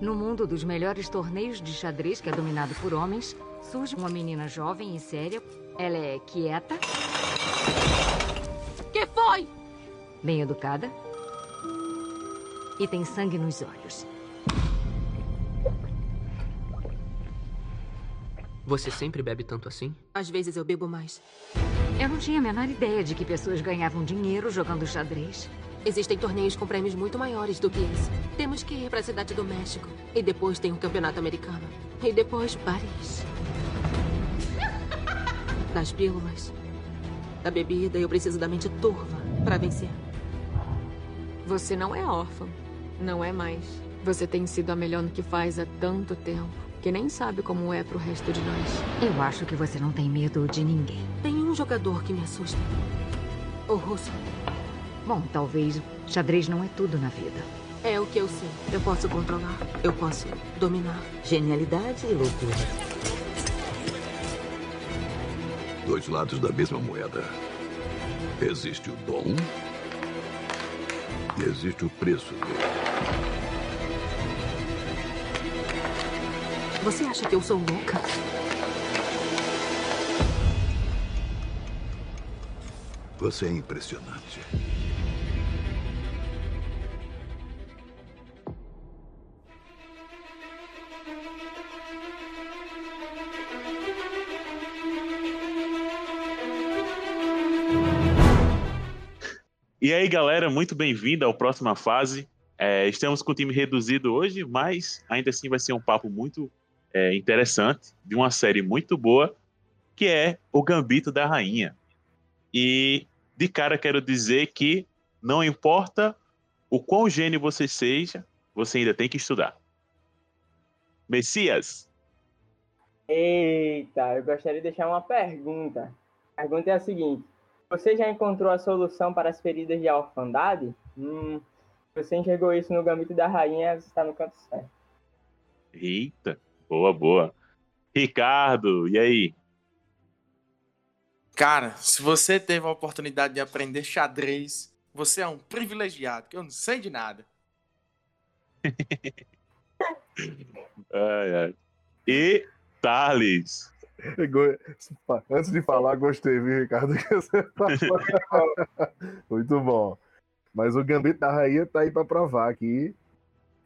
No mundo dos melhores torneios de xadrez, que é dominado por homens, surge uma menina jovem e séria. Ela é quieta. Que foi? Bem educada. E tem sangue nos olhos. Você sempre bebe tanto assim? Às vezes eu bebo mais. Eu não tinha a menor ideia de que pessoas ganhavam dinheiro jogando xadrez. Existem torneios com prêmios muito maiores do que esse. Temos que ir para a cidade do México. E depois tem o campeonato americano. E depois Paris. Das pílulas, da bebida, eu preciso da mente turva para vencer. Você não é órfã. Não é mais. Você tem sido a melhor no que faz há tanto tempo que nem sabe como é pro resto de nós. Eu acho que você não tem medo de ninguém. Tem um jogador que me assusta. O russo. Bom, talvez xadrez não é tudo na vida. É o que eu sei. Eu posso controlar. Eu posso dominar. Genialidade e loucura. Dois lados da mesma moeda. Existe o dom e existe o preço dele. Você acha que eu sou louca? Você é impressionante. E aí, galera, muito bem-vindo ao próxima fase. É, estamos com o time reduzido hoje, mas ainda assim vai ser um papo muito é, interessante de uma série muito boa, que é O Gambito da Rainha. E de cara quero dizer que não importa o quão gênio você seja, você ainda tem que estudar. Messias. Eita, eu gostaria de deixar uma pergunta. A pergunta é a seguinte: você já encontrou a solução para as feridas de orfandade? Hum, você enxergou isso no Gambito da Rainha, você está no canto certo. Eita, boa, boa. Ricardo, e aí? Cara, se você teve a oportunidade de aprender xadrez, você é um privilegiado, que eu não sei de nada. ai, ai. E Thales. Antes de falar, gostei, viu, Ricardo? Muito bom. Mas o Gambito da Rainha tá aí para provar que,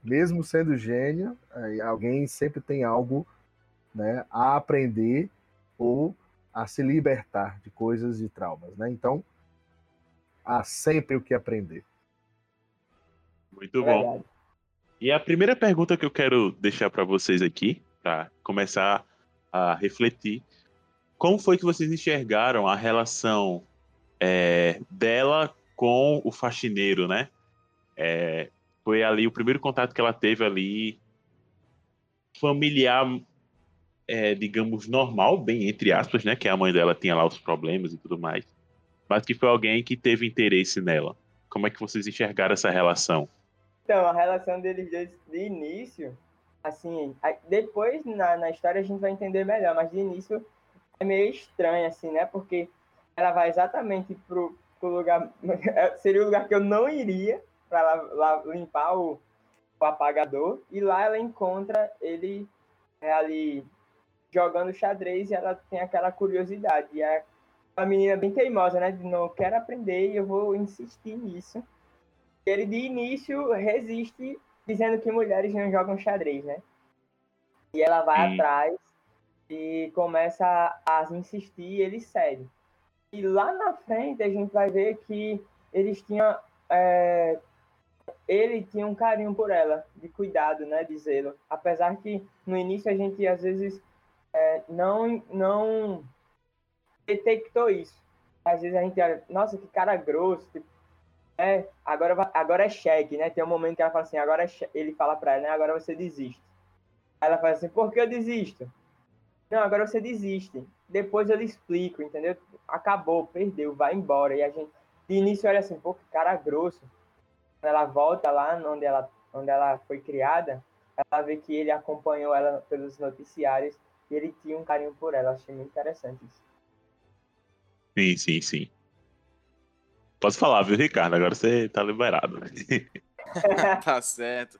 mesmo sendo gênio, alguém sempre tem algo né, a aprender ou a se libertar de coisas e traumas, né? Então, há sempre o que aprender. Muito bom. E a primeira pergunta que eu quero deixar para vocês aqui, para começar a refletir. Como foi que vocês enxergaram a relação é, dela com o faxineiro, né? É, foi ali o primeiro contato que ela teve ali familiar, é, digamos, normal, bem entre aspas, né? Que a mãe dela tinha lá os problemas e tudo mais. Mas que foi alguém que teve interesse nela. Como é que vocês enxergaram essa relação? Então, a relação deles dois de início assim, depois na, na história a gente vai entender melhor, mas de início é meio estranho, assim, né? Porque ela vai exatamente pro, pro lugar. Seria o lugar que eu não iria para lá, limpar o, o, apagador. E lá ela encontra ele é, ali jogando xadrez e ela tem aquela curiosidade. E é uma menina bem teimosa, né? De não quero aprender e eu vou insistir nisso. Ele de início resiste dizendo que mulheres não jogam xadrez, né? E ela vai Sim. atrás e começa a, a insistir e ele cede. E lá na frente a gente vai ver que eles tinham. É, ele tinha um carinho por ela, de cuidado, né, de zelo. Apesar que no início a gente às vezes é, não, não detectou isso. Às vezes a gente olha, nossa, que cara grosso, tipo, é, agora, agora é cheque, né? Tem um momento que ela fala assim, agora é ele fala pra ela, né? Agora você desiste. Ela fala assim, por que eu desisto? Não, agora você desiste. Depois eu lhe explico, entendeu? Acabou, perdeu, vai embora. E a gente, de início, olha assim, pô, que cara grosso. Ela volta lá onde ela, onde ela foi criada, ela vê que ele acompanhou ela pelos noticiários e ele tinha um carinho por ela. Achei muito interessante isso. Sim, sim, sim. Pode falar, viu, Ricardo? Agora você tá liberado. tá certo.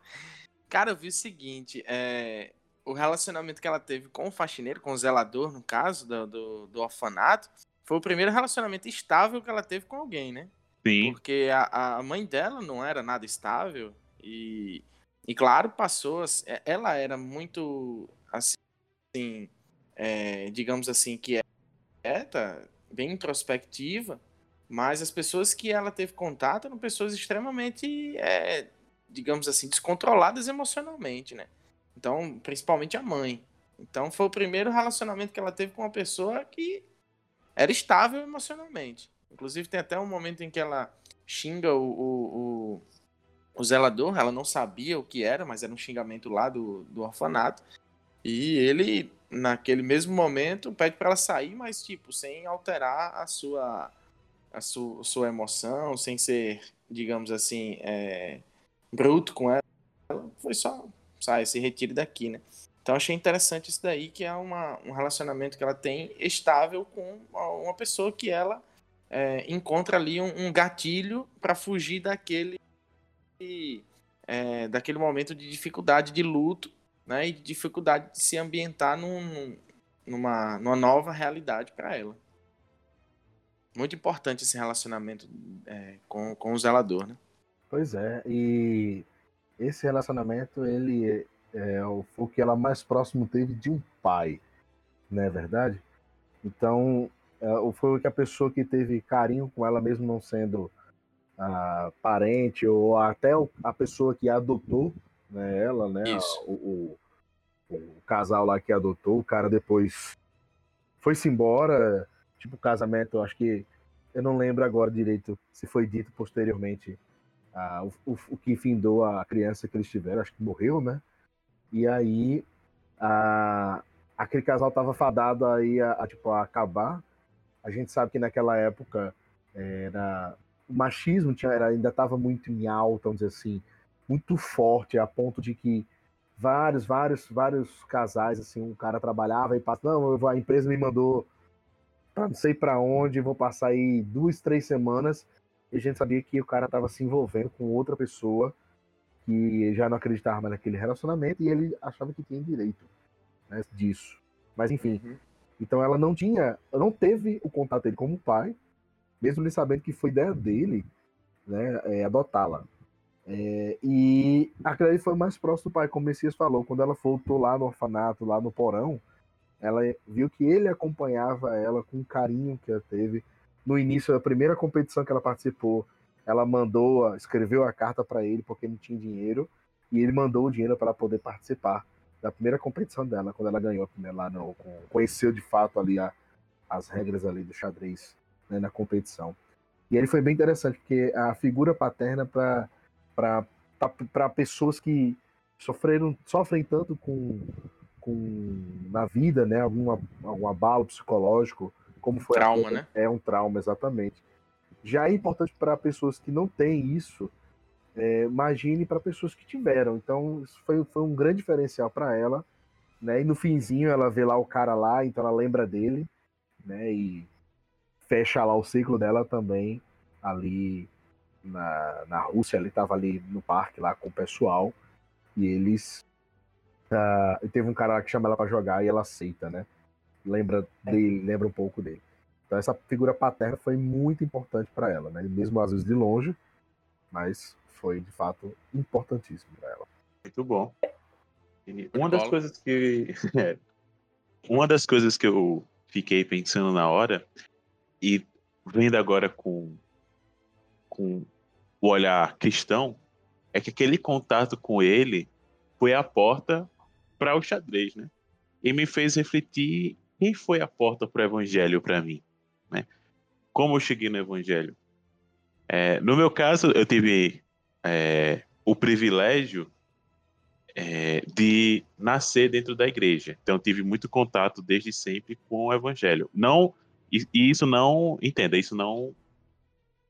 Cara, eu vi o seguinte, é, o relacionamento que ela teve com o faxineiro, com o zelador, no caso, do, do, do orfanato, foi o primeiro relacionamento estável que ela teve com alguém, né? Sim. Porque a, a mãe dela não era nada estável e, e claro, passou. a- Ela era muito, assim, é, digamos assim, quieta, bem introspectiva, mas as pessoas que ela teve contato eram pessoas extremamente, é, digamos assim, descontroladas emocionalmente, né? Então, principalmente a mãe. Então, foi o primeiro relacionamento que ela teve com uma pessoa que era estável emocionalmente. Inclusive, tem até um momento em que ela xinga o, o, o, o zelador, ela não sabia o que era, mas era um xingamento lá do, do orfanato. E ele, naquele mesmo momento, pede para ela sair, mas, tipo, sem alterar a sua, a sua, sua emoção, sem ser, digamos assim, é, bruto com ela. Foi só, sai, se retire daqui, né? Então achei interessante isso daí, que é uma, um relacionamento que ela tem estável com uma pessoa que ela é, encontra ali um, um gatilho para fugir daquele é, daquele momento de dificuldade de luto, né, e de dificuldade de se ambientar num, numa, numa nova realidade para ela. Muito importante esse relacionamento é, com, com o zelador, né? Pois é, e esse relacionamento, ele é o, o que ela mais próximo teve de um pai, não é verdade? Então, é, foi o que a pessoa que teve carinho com ela, mesmo não sendo a parente ou até a pessoa que adotou né, ela, né? Isso. O, o- o casal lá que adotou, o cara depois foi-se embora, tipo casamento, acho que eu não lembro agora direito se foi dito posteriormente ah, o, o- o que findou a criança que eles tiveram, acho que morreu, né? E aí a, aquele casal tava fadado aí a, a, tipo, a acabar. A gente sabe que naquela época era o machismo tinha, era, ainda estava muito em alta, vamos dizer assim, muito forte, a ponto de que vários, vários, vários casais, assim, um cara trabalhava e passa, não, a empresa me mandou para não sei para onde, vou passar aí duas, três semanas, e a gente sabia que o cara estava se envolvendo com outra pessoa que já não acreditava mais naquele relacionamento e ele achava que tinha direito né, disso. Mas enfim, então ela não tinha, não teve o contato dele como pai, mesmo ele sabendo que foi ideia dele, né, é, adotá-la. É, e ali foi mais próximo do pai, como o Messias falou, quando ela voltou lá no orfanato, lá no porão, ela viu que ele acompanhava ela com o carinho que ela teve. No início da primeira competição que ela participou, ela mandou, escreveu a carta para ele porque não tinha dinheiro, e ele mandou o dinheiro para ela poder participar da primeira competição dela, quando ela ganhou né, lá no, conheceu de fato ali a- as regras ali do xadrez né, na competição. E ele foi bem interessante, porque a figura paterna para pessoas que sofreram, sofrem tanto com, com na vida, né, alguma, algum abalo psicológico, como foi Trauma, né? É um trauma, exatamente. Já é importante para pessoas que não têm isso, é, imagine para pessoas que tiveram. Então, isso foi, foi um grande diferencial para ela. Né? E no finzinho ela vê lá o cara lá, então ela lembra dele, né? E fecha lá o ciclo dela também ali na, na Rússia, ele estava ali no parque lá com o pessoal e eles e teve um cara lá que chama ela para jogar e ela aceita, né? Lembra dele, lembra um pouco dele. Então essa figura paterna foi muito importante para ela, né? Mesmo às vezes de longe, mas foi de fato importantíssimo para ela. Muito bom. E uma das coisas que. é, uma das coisas que eu fiquei pensando na hora, e vendo agora com, com o olhar cristão, é que aquele contato com ele foi a porta para o xadrez, né? E me fez refletir quem foi a porta para o evangelho para mim, né? Como eu cheguei no evangelho? É, no meu caso, eu tive é, o privilégio é, de nascer dentro da igreja. Então, tive muito contato desde sempre com o evangelho. Não, e, e isso não, entenda, isso não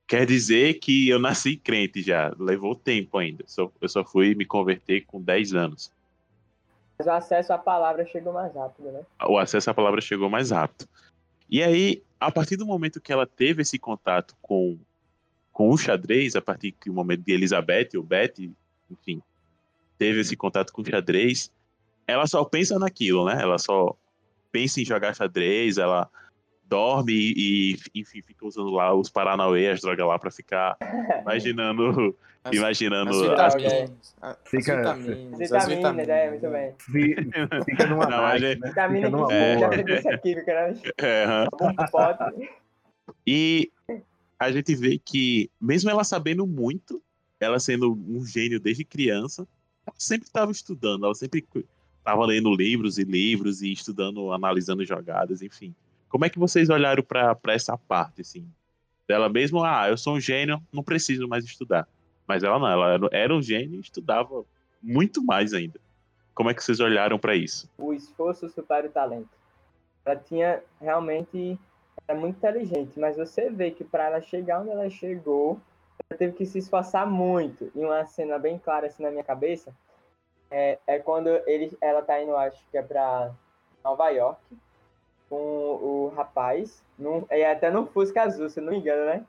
quer dizer que eu nasci crente já. Levou tempo ainda. Só- eu só fui me converter com 10 anos. Mas o acesso à palavra chegou mais rápido, né? o acesso à palavra chegou mais rápido. E aí, a partir do momento que ela teve esse contato com, com o xadrez, a partir do momento de Elizabeth ou Betty, enfim, teve esse contato com xadrez, ela só pensa naquilo, né? Ela só pensa em jogar xadrez, ela dorme e, enfim, fica usando lá os Paranauê, as drogas lá pra ficar imaginando. As- imaginando. As as- vitaminas, as Fica- vitaminas, as Vitamina, vitaminas. é, muito bem. Fi- Fica numa Não, night, a gente- né? Vitamina Fica numa que É. química, né? É, pote. E a gente vê que, mesmo ela sabendo muito, ela sendo um gênio desde criança, ela sempre estava estudando, ela sempre estava lendo livros e livros e estudando, analisando jogadas, enfim. Como é que vocês olharam para essa parte, assim? Dela mesmo, ah, eu sou um gênio, não preciso mais estudar. Mas ela não, ela era- um gênio e estudava muito mais ainda. Como é que vocês olharam para isso? o esforço supera o talento. Ela tinha realmente era muito inteligente, mas você vê que para ela chegar onde ela chegou, ela teve que se esforçar muito. E uma cena bem clara assim na minha cabeça é, é quando ele, ela tá indo, acho que é para Nova York, com o rapaz, num, é até no Fusca Azul, se eu não me engano, né?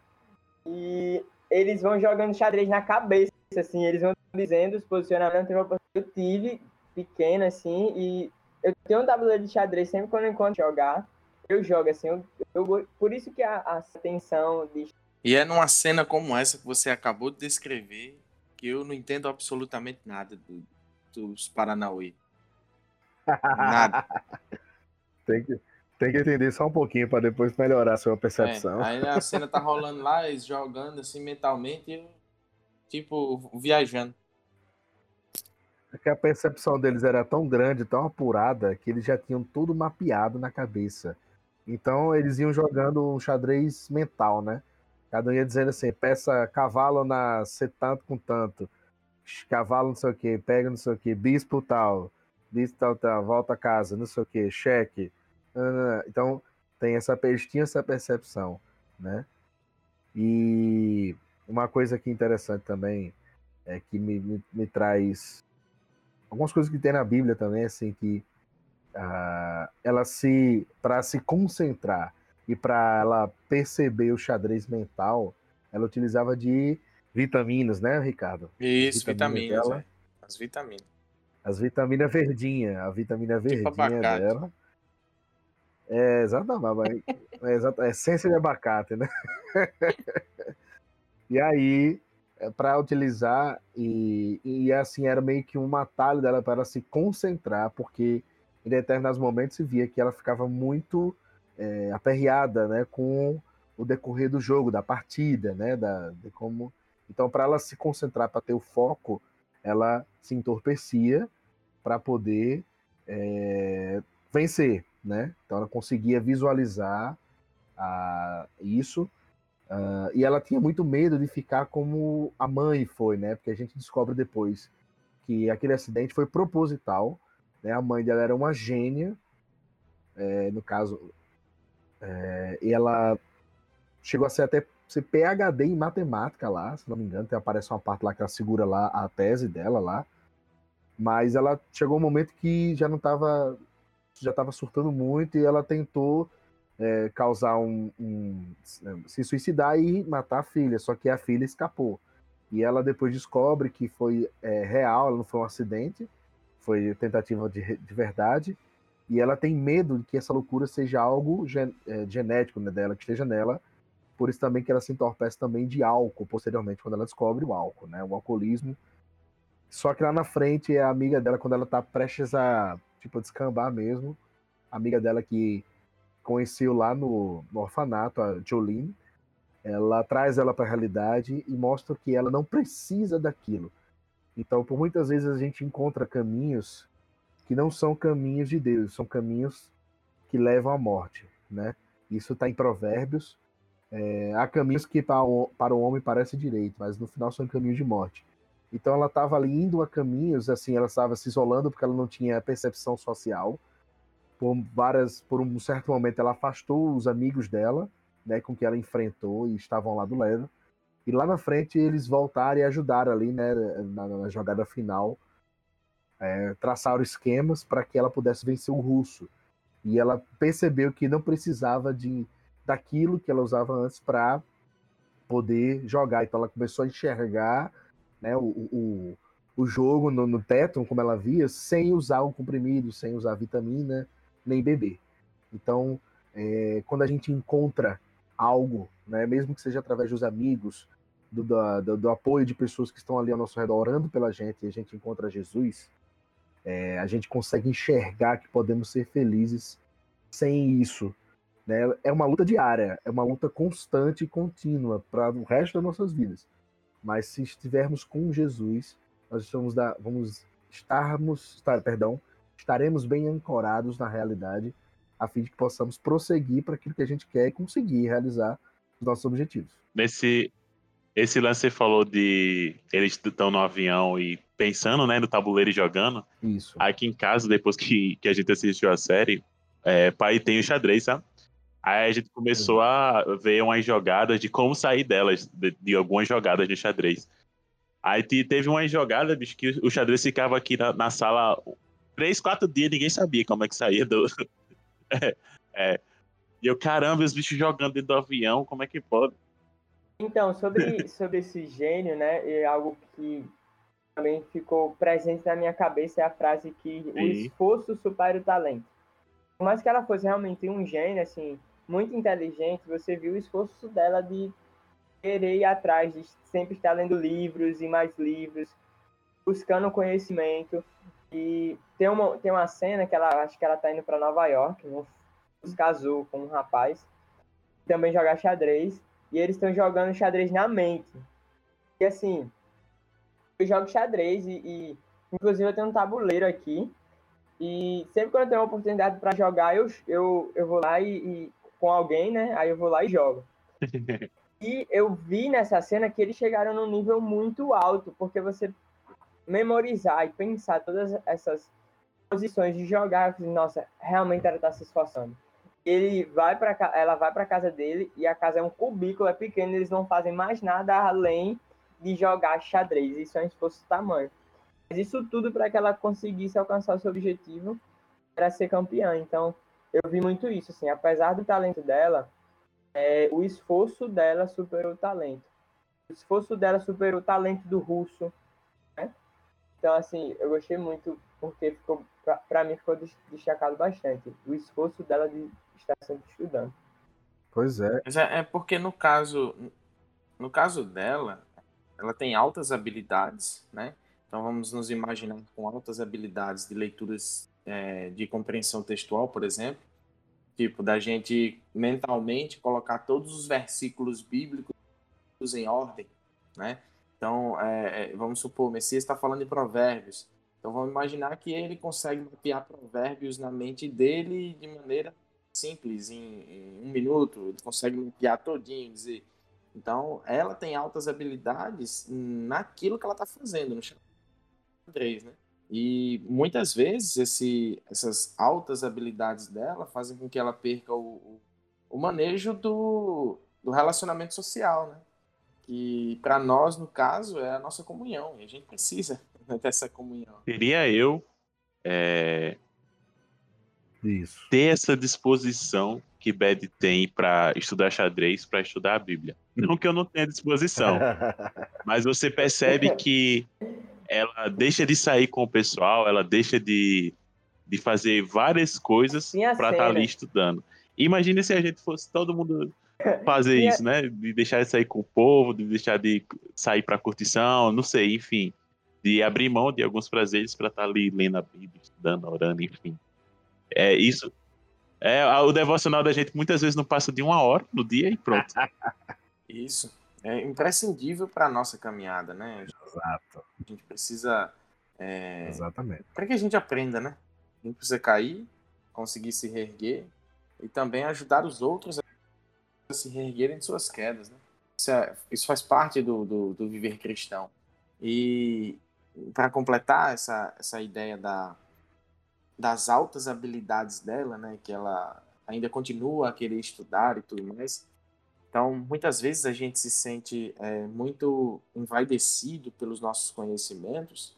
E eles vão jogando xadrez na cabeça, assim, eles vão dizendo os posicionamentos que eu tive pequeno, assim, e eu tenho um tabuleiro de xadrez sempre quando eu encontro jogar, eu jogo, assim, eu, eu por isso que a, a atenção de E é numa cena como essa que você acabou de descrever que eu não entendo absolutamente nada do- dos Paranauê. Nada. Tem que, tem que entender só um pouquinho para depois melhorar a sua percepção. É, aí a cena tá rolando lá, eles jogando assim mentalmente, tipo, viajando. É que a percepção deles era tão grande, tão apurada, que eles já tinham tudo mapeado na cabeça. Então eles iam jogando um xadrez mental, né? Cada um ia dizendo assim, peça cavalo na ser tanto com tanto, cavalo não sei o que, pega não sei o que, bispo tal, bispo tal, tal, volta a casa, não sei o que, cheque. Nananã. Então tem essa, eles tinham essa percepção, né? E uma coisa que é interessante também é que me, me, me traz algumas coisas que tem na Bíblia também, assim, que ah, ela se, para se concentrar e para ela perceber o xadrez mental, ela utilizava de vitaminas, né, Ricardo? Isso, Vitamina vitaminas, dela. é. As vitaminas. As vitaminas verdinha, a vitamina verdinha abacate. dela. É, exatamente. É, é essência de abacate, né? e aí, para utilizar, e, e assim, era meio que um atalho dela para ela se concentrar, porque em determinados momentos se via que ela ficava muito é, aperreada, né, com o decorrer do jogo, da partida, né, da, de como... Então, para ela se concentrar, para ter o foco, ela se entorpecia para poder é, vencer, né? Então ela conseguia visualizar isso ah, e ela tinha muito medo de ficar como a mãe foi, né? Porque a gente descobre depois que aquele acidente foi proposital, né? A mãe dela era uma gênia, é, no caso, é, e ela chegou a ser até ser PhD em matemática lá, se não me engano, tem, aparece uma parte lá que ela segura lá a tese dela lá, mas ela chegou um momento que já não estava já estava surtando muito e ela tentou é, causar um, um- se suicidar e matar a filha, só que a filha escapou. E ela depois descobre que foi é, real, ela não foi um acidente, foi tentativa de, de verdade. E ela tem medo de que essa loucura seja algo gen- é, genético né, dela, que esteja nela. Por isso também que ela se entorpece também de álcool, posteriormente, quando ela descobre o álcool, né? O alcoolismo. Só que lá na frente, a amiga dela, quando ela tá prestes a, tipo, descambar mesmo, amiga dela que conheceu lá no, no orfanato, a Jolene, ela traz ela para a realidade e mostra que ela não precisa daquilo. Então, por muitas vezes a gente encontra caminhos que não são caminhos de Deus, são caminhos que levam à morte, né? Isso está em Provérbios. É, há caminhos que para o, para o homem parece direito, mas no final são caminhos de morte. Então ela estava ali indo a caminhos, assim, ela estava se isolando porque ela não tinha percepção social. Por várias, por um certo momento ela afastou os amigos dela, né, com que ela enfrentou e estavam lá do lado. E lá na frente eles voltaram e ajudaram ali, né, na, na jogada final, é, traçaram esquemas para que ela pudesse vencer o russo. E ela percebeu que não precisava de daquilo que ela usava antes para poder jogar. Então ela começou a enxergar né, o, o, o jogo no, no teto, como ela via, sem usar o comprimido, sem usar vitamina, nem beber. Então, é, quando a gente encontra algo, né, mesmo que seja através dos amigos, do, do, do, apoio de pessoas que estão ali ao nosso redor orando pela gente, e a gente encontra Jesus, é, a gente consegue enxergar que podemos ser felizes sem isso. Né? É uma luta diária, é uma luta constante e contínua para o resto das nossas vidas. Mas se estivermos com Jesus, nós vamos, dar, vamos estarmos, estar, perdão, estaremos bem ancorados na realidade, a fim de que possamos prosseguir para aquilo que a gente quer e conseguir realizar os nossos objetivos. Nesse esse lance você falou de eles estão no avião e pensando, né, no tabuleiro e jogando. Isso. Aqui em casa, depois que, que a gente assistiu a série, é, pai tem o xadrez, sabe? Aí a gente começou a ver umas jogadas de como sair delas, de, de algumas jogadas de xadrez. Aí teve uma jogada, bicho, que o xadrez ficava aqui na, na sala três, quatro dias, ninguém sabia como é que saía do. é, é. E eu, caramba, os bichos jogando dentro do avião, como é que pode? Então, sobre, sobre esse gênio, né, é algo que também ficou presente na minha cabeça é a frase que Sim. o esforço supera o talento. Por mais que ela fosse realmente um gênio, assim, muito inteligente, você viu o esforço dela de querer ir atrás, de sempre estar lendo livros e mais livros, buscando conhecimento. E tem uma, tem uma cena que ela acho que ela tá indo para Nova York, né, se casou com um rapaz, também joga xadrez e eles estão jogando xadrez na mente. E assim, eu jogo xadrez e, e, inclusive eu tenho um tabuleiro aqui. E sempre quando eu tenho uma oportunidade para jogar, eu, eu, eu vou lá e, e, com alguém, né? Aí eu vou lá e jogo. e eu vi nessa cena que eles chegaram num nível muito alto, porque você memorizar e pensar todas essas posições de jogar, nossa, realmente ela está se esforçando ele vai para ela vai para casa dele e a casa é um cubículo, é pequeno, eles não fazem mais nada além de jogar xadrez. Isso é um esforço tamanho. Mas isso tudo para que ela conseguisse alcançar o seu objetivo para ser campeã. Então, eu vi muito isso assim, apesar do talento dela, é, o esforço dela superou o talento. O esforço dela superou o talento do russo, né? Então, assim, eu gostei muito porque ficou para mim ficou destacado bastante o esforço dela de estar sempre estudando. Pois é. Mas é, é porque no caso, no caso dela, ela tem altas habilidades, né? Então vamos nos imaginar com altas habilidades de leituras é, de compreensão textual, por exemplo, tipo da gente mentalmente colocar todos os versículos bíblicos em ordem, né? Então, é, é vamos supor, Messias está falando de provérbios. Então vamos imaginar que ele consegue mapear provérbios na mente dele de maneira simples, em, em um minuto, ele consegue mapear todinho, dizer. Então, ela tem altas habilidades naquilo que ela está fazendo, no xadrez, né? E muitas vezes esse, essas altas habilidades dela fazem com que ela perca o, o manejo do, do relacionamento social, né? Que para nós, no caso, é a nossa comunhão, e a gente precisa dessa comunhão. Seria eu é, isso. ter essa disposição que Bed tem para estudar xadrez, para estudar a Bíblia. Não que eu não tenha disposição, mas você percebe que ela deixa de sair com o pessoal, ela deixa de, de fazer várias coisas para estar tá ali estudando. Imagina se a gente fosse todo mundo fazer isso, né? De deixar de sair com o povo, de deixar de sair para curtição, não sei, enfim. De abrir mão de alguns prazeres para estar tá ali lendo a Bíblia, estudando, orando, enfim. É isso. É, o devocional da gente muitas vezes não passa de uma hora no dia e pronto. Isso. É imprescindível para a nossa caminhada, né? Exato. A gente precisa. É... Exatamente. Para que a gente aprenda, né? A gente precisa cair, conseguir se reerguer e também ajudar os outros a se reerguerem de suas quedas, né? Isso, é, isso faz parte do, do, do viver cristão. E para completar essa, essa ideia da, das altas habilidades dela, né, que ela ainda continua a querer estudar e tudo mais. Então, muitas vezes a gente se sente é, muito envaidecido pelos nossos conhecimentos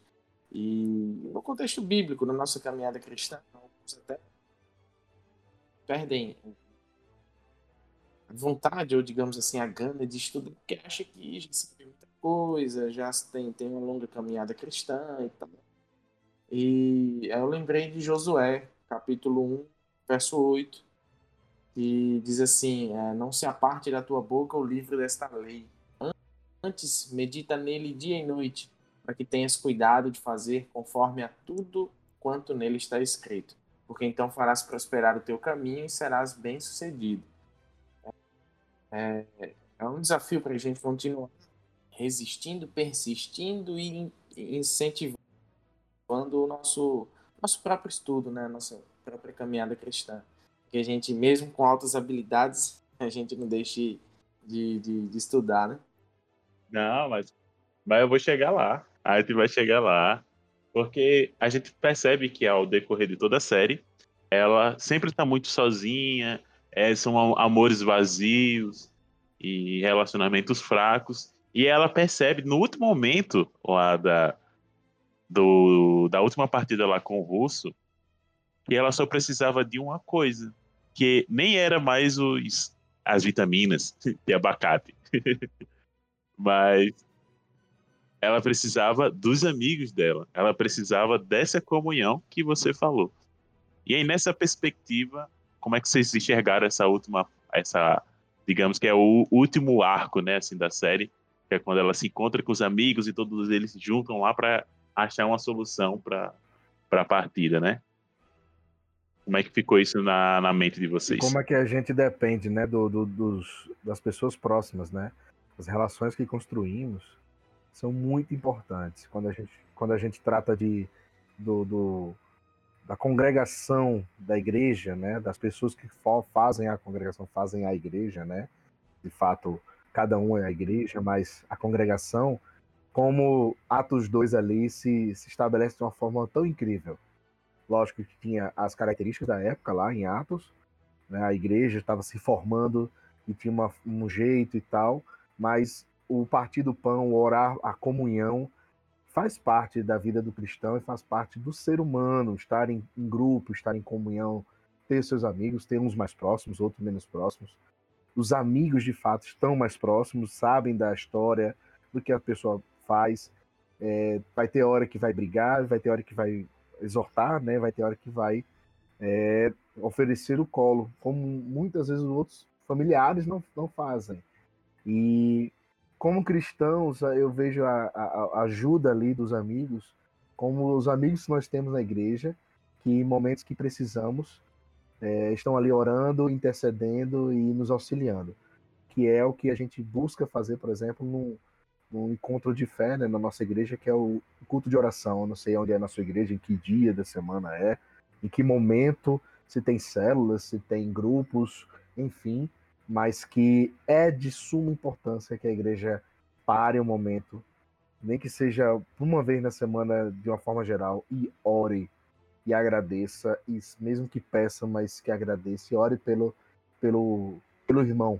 e no contexto bíblico, na nossa caminhada cristã, alguns até perdem a vontade ou, digamos assim, a gana de estudar porque acha que já sabe muita coisa, já tem, tem uma longa caminhada cristã e tal. E eu lembrei de Josué, capítulo 1, verso 8, que diz assim: é, Não se aparte da tua boca o livro desta lei. Antes, medita nele dia e noite, para que tenhas cuidado de fazer conforme a tudo quanto nele está escrito. Porque então farás prosperar o teu caminho e serás bem-sucedido. É, é um desafio para a gente continuar resistindo, persistindo e incentivando o nosso, nosso próprio estudo, né? Nossa própria caminhada cristã. Que a gente, mesmo com altas habilidades, a gente não deixe de, de, de estudar, né? Não, mas, mas eu vou chegar lá. A gente vai chegar lá. Porque a gente percebe que ao decorrer de toda a série, ela sempre está muito sozinha, é, são amores vazios e relacionamentos fracos. E ela percebe no último momento lá da, do, da última partida lá com o Russo que ela só precisava de uma coisa, que nem era mais os, as vitaminas de abacate, mas ela precisava dos amigos dela, ela precisava dessa comunhão que você falou. E aí nessa perspectiva, como é que vocês enxergaram essa última, essa, digamos que é o último arco, né, assim, da série, que é quando ela se encontra com os amigos e todos eles se juntam lá para achar uma solução para a partida, né? Como é que ficou isso na, na mente de vocês? Como é que a gente depende, né, do, do, dos, das pessoas próximas, né? As relações que construímos são muito importantes quando a gente, quando a gente trata de, do, do da congregação da igreja, né? Das pessoas que fazem a congregação, fazem a igreja, né? De fato, cada um é a igreja, mas a congregação, como Atos 2 ali se, se estabelece de uma forma tão incrível. Lógico que tinha as características da época lá em Atos, né? a igreja estava se formando e tinha uma, um jeito e tal, mas o partir do pão, o orar, a comunhão, faz parte da vida do cristão e faz parte do ser humano, estar em, em grupo, estar em comunhão, ter seus amigos, ter uns mais próximos, outros menos próximos, os amigos de fato estão mais próximos, sabem da história, do que a pessoa faz. É, vai ter hora que vai brigar, vai ter hora que vai exortar, né? vai ter hora que vai é, oferecer o colo, como muitas vezes os outros familiares não, não fazem. E como cristãos, eu vejo a, a, a ajuda ali dos amigos, como os amigos que nós temos na igreja, que em momentos que precisamos, é, estão ali orando, intercedendo e nos auxiliando, que é o que a gente busca fazer, por exemplo, num, num encontro de fé né, na nossa igreja, que é o culto de oração. Eu não sei onde é na sua igreja, em que dia da semana é, em que momento, se tem células, se tem grupos, enfim, mas que é de suma importância que a igreja pare um momento, nem que seja uma vez na semana de uma forma geral, e ore e agradeça, e mesmo que peça, mas que agradeça e ore pelo, pelo, pelo irmão,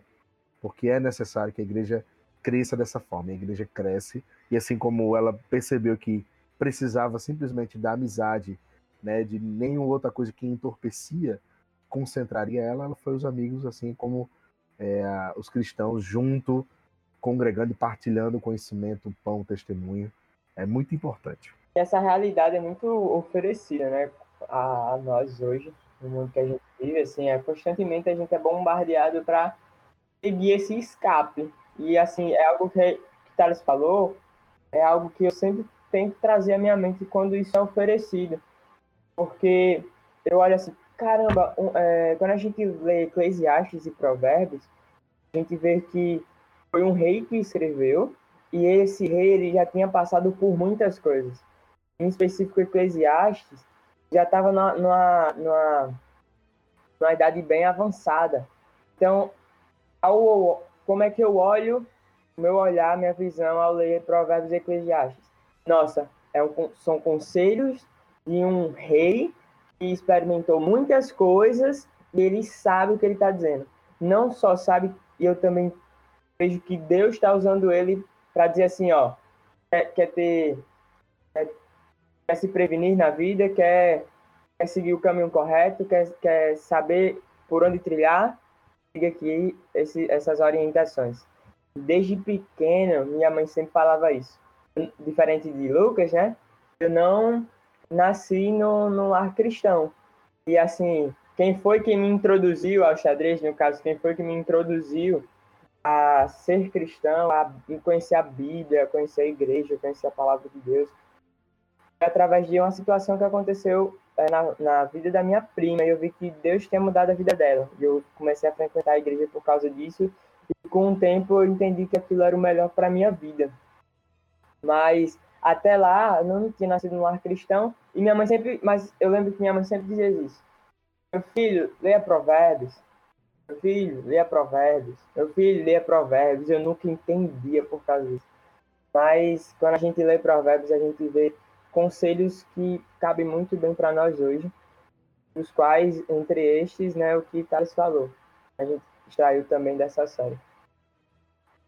porque é necessário que a igreja cresça dessa forma. A igreja cresce, e assim como ela percebeu que precisava simplesmente da amizade, né, de nenhuma outra coisa que entorpecia, concentraria ela, ela foi os amigos, assim como é, os cristãos junto, congregando e partilhando conhecimento, pão, testemunho. É muito importante essa realidade é muito oferecida, né, a, nós hoje, no mundo que a gente vive, assim, é constantemente a gente é bombardeado para seguir esse escape. E, assim, é algo que, que Thales falou, é algo que eu sempre tento trazer à minha mente quando isso é oferecido. Porque eu olho assim, caramba, um, é, quando a gente lê Eclesiastes e Provérbios, a gente vê que foi um rei que escreveu, e esse rei ele já tinha passado por muitas coisas em específico Eclesiastes, já estava numa, numa, numa, numa, idade bem avançada. Então, ao, como é que eu olho, meu olhar, minha visão ao ler Provérbios e Eclesiastes? Nossa, é um, são conselhos de um rei que experimentou muitas coisas e ele sabe o que ele está dizendo. Não só sabe, e eu também vejo que Deus está usando ele para dizer assim, ó, quer, quer ter quer se prevenir na vida, quer, quer seguir o caminho correto, quer, quer saber por onde trilhar, siga aqui esse, essas orientações. Desde pequeno, minha mãe sempre falava isso. Diferente de Lucas, né? Eu não nasci no, no lar cristão. E assim, quem foi que me introduziu ao xadrez, no caso, quem foi que me introduziu a ser cristão, a conhecer a Bíblia, conhecer a igreja, conhecer a palavra de Deus, através de uma situação que aconteceu é, na, na vida da minha prima. E eu vi que Deus tinha mudado a vida dela. E eu comecei a frequentar a igreja por causa disso. E com o tempo eu entendi que aquilo era o melhor para minha vida. Mas até lá, eu não tinha nascido num lar cristão. E minha mãe sempre. Mas eu lembro que minha mãe sempre dizia isso. Meu filho, leia Provérbios. Meu filho, leia Provérbios. Meu filho, leia Provérbios. Eu nunca entendia por causa disso. Mas quando a gente lê Provérbios, a gente vê conselhos que cabem muito bem para nós hoje, os quais, entre estes, né, o que Thales falou. A gente extraiu também dessa série.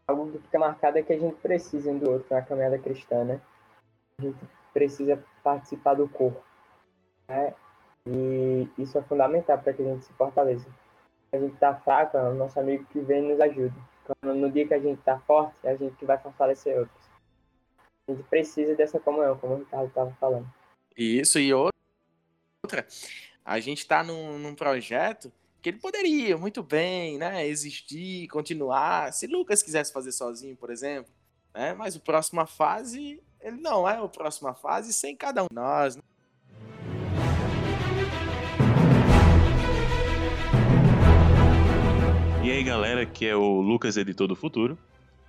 Algo que fica marcado é que a gente precisa um do outro na caminhada cristã, né? A gente precisa participar do corpo. Né? E isso é fundamental para que a gente se fortaleça. A gente está fraco, é o nosso amigo que vem nos ajuda. no dia que a gente está forte, é a gente que vai fortalecer outros. A gente precisa dessa comunhão, como o Ricardo estava falando. Isso, e outra, a gente está num, num projeto que ele poderia muito bem, né, existir, continuar, se Lucas quisesse fazer sozinho, por exemplo, né, mas o próxima fase, ele não é o próxima fase sem cada um de nós, né? E aí, galera, que é o Lucas Editor do Futuro.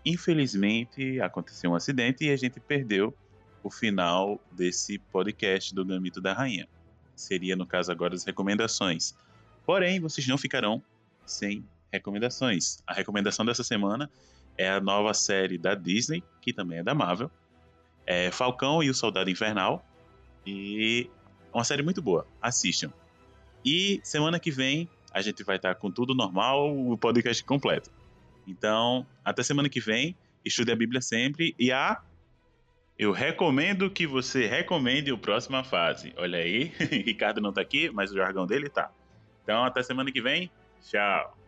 Infelizmente, aconteceu um acidente e a gente perdeu o final desse podcast do Gambito da Rainha. Seria, no caso, agora as recomendações. Porém, vocês não ficarão sem recomendações. A recomendação dessa semana é a nova série da Disney, que também é da Marvel, é Falcão e o Soldado Infernal. E uma série muito boa. Assistam. E semana que vem a gente vai estar com tudo normal, o podcast completo. Então, até semana que vem. Estude a Bíblia sempre. E a. Eu recomendo que você recomende o próxima fase. Olha aí, Ricardo não tá aqui, mas o jargão dele tá. Então, até semana que vem. Tchau.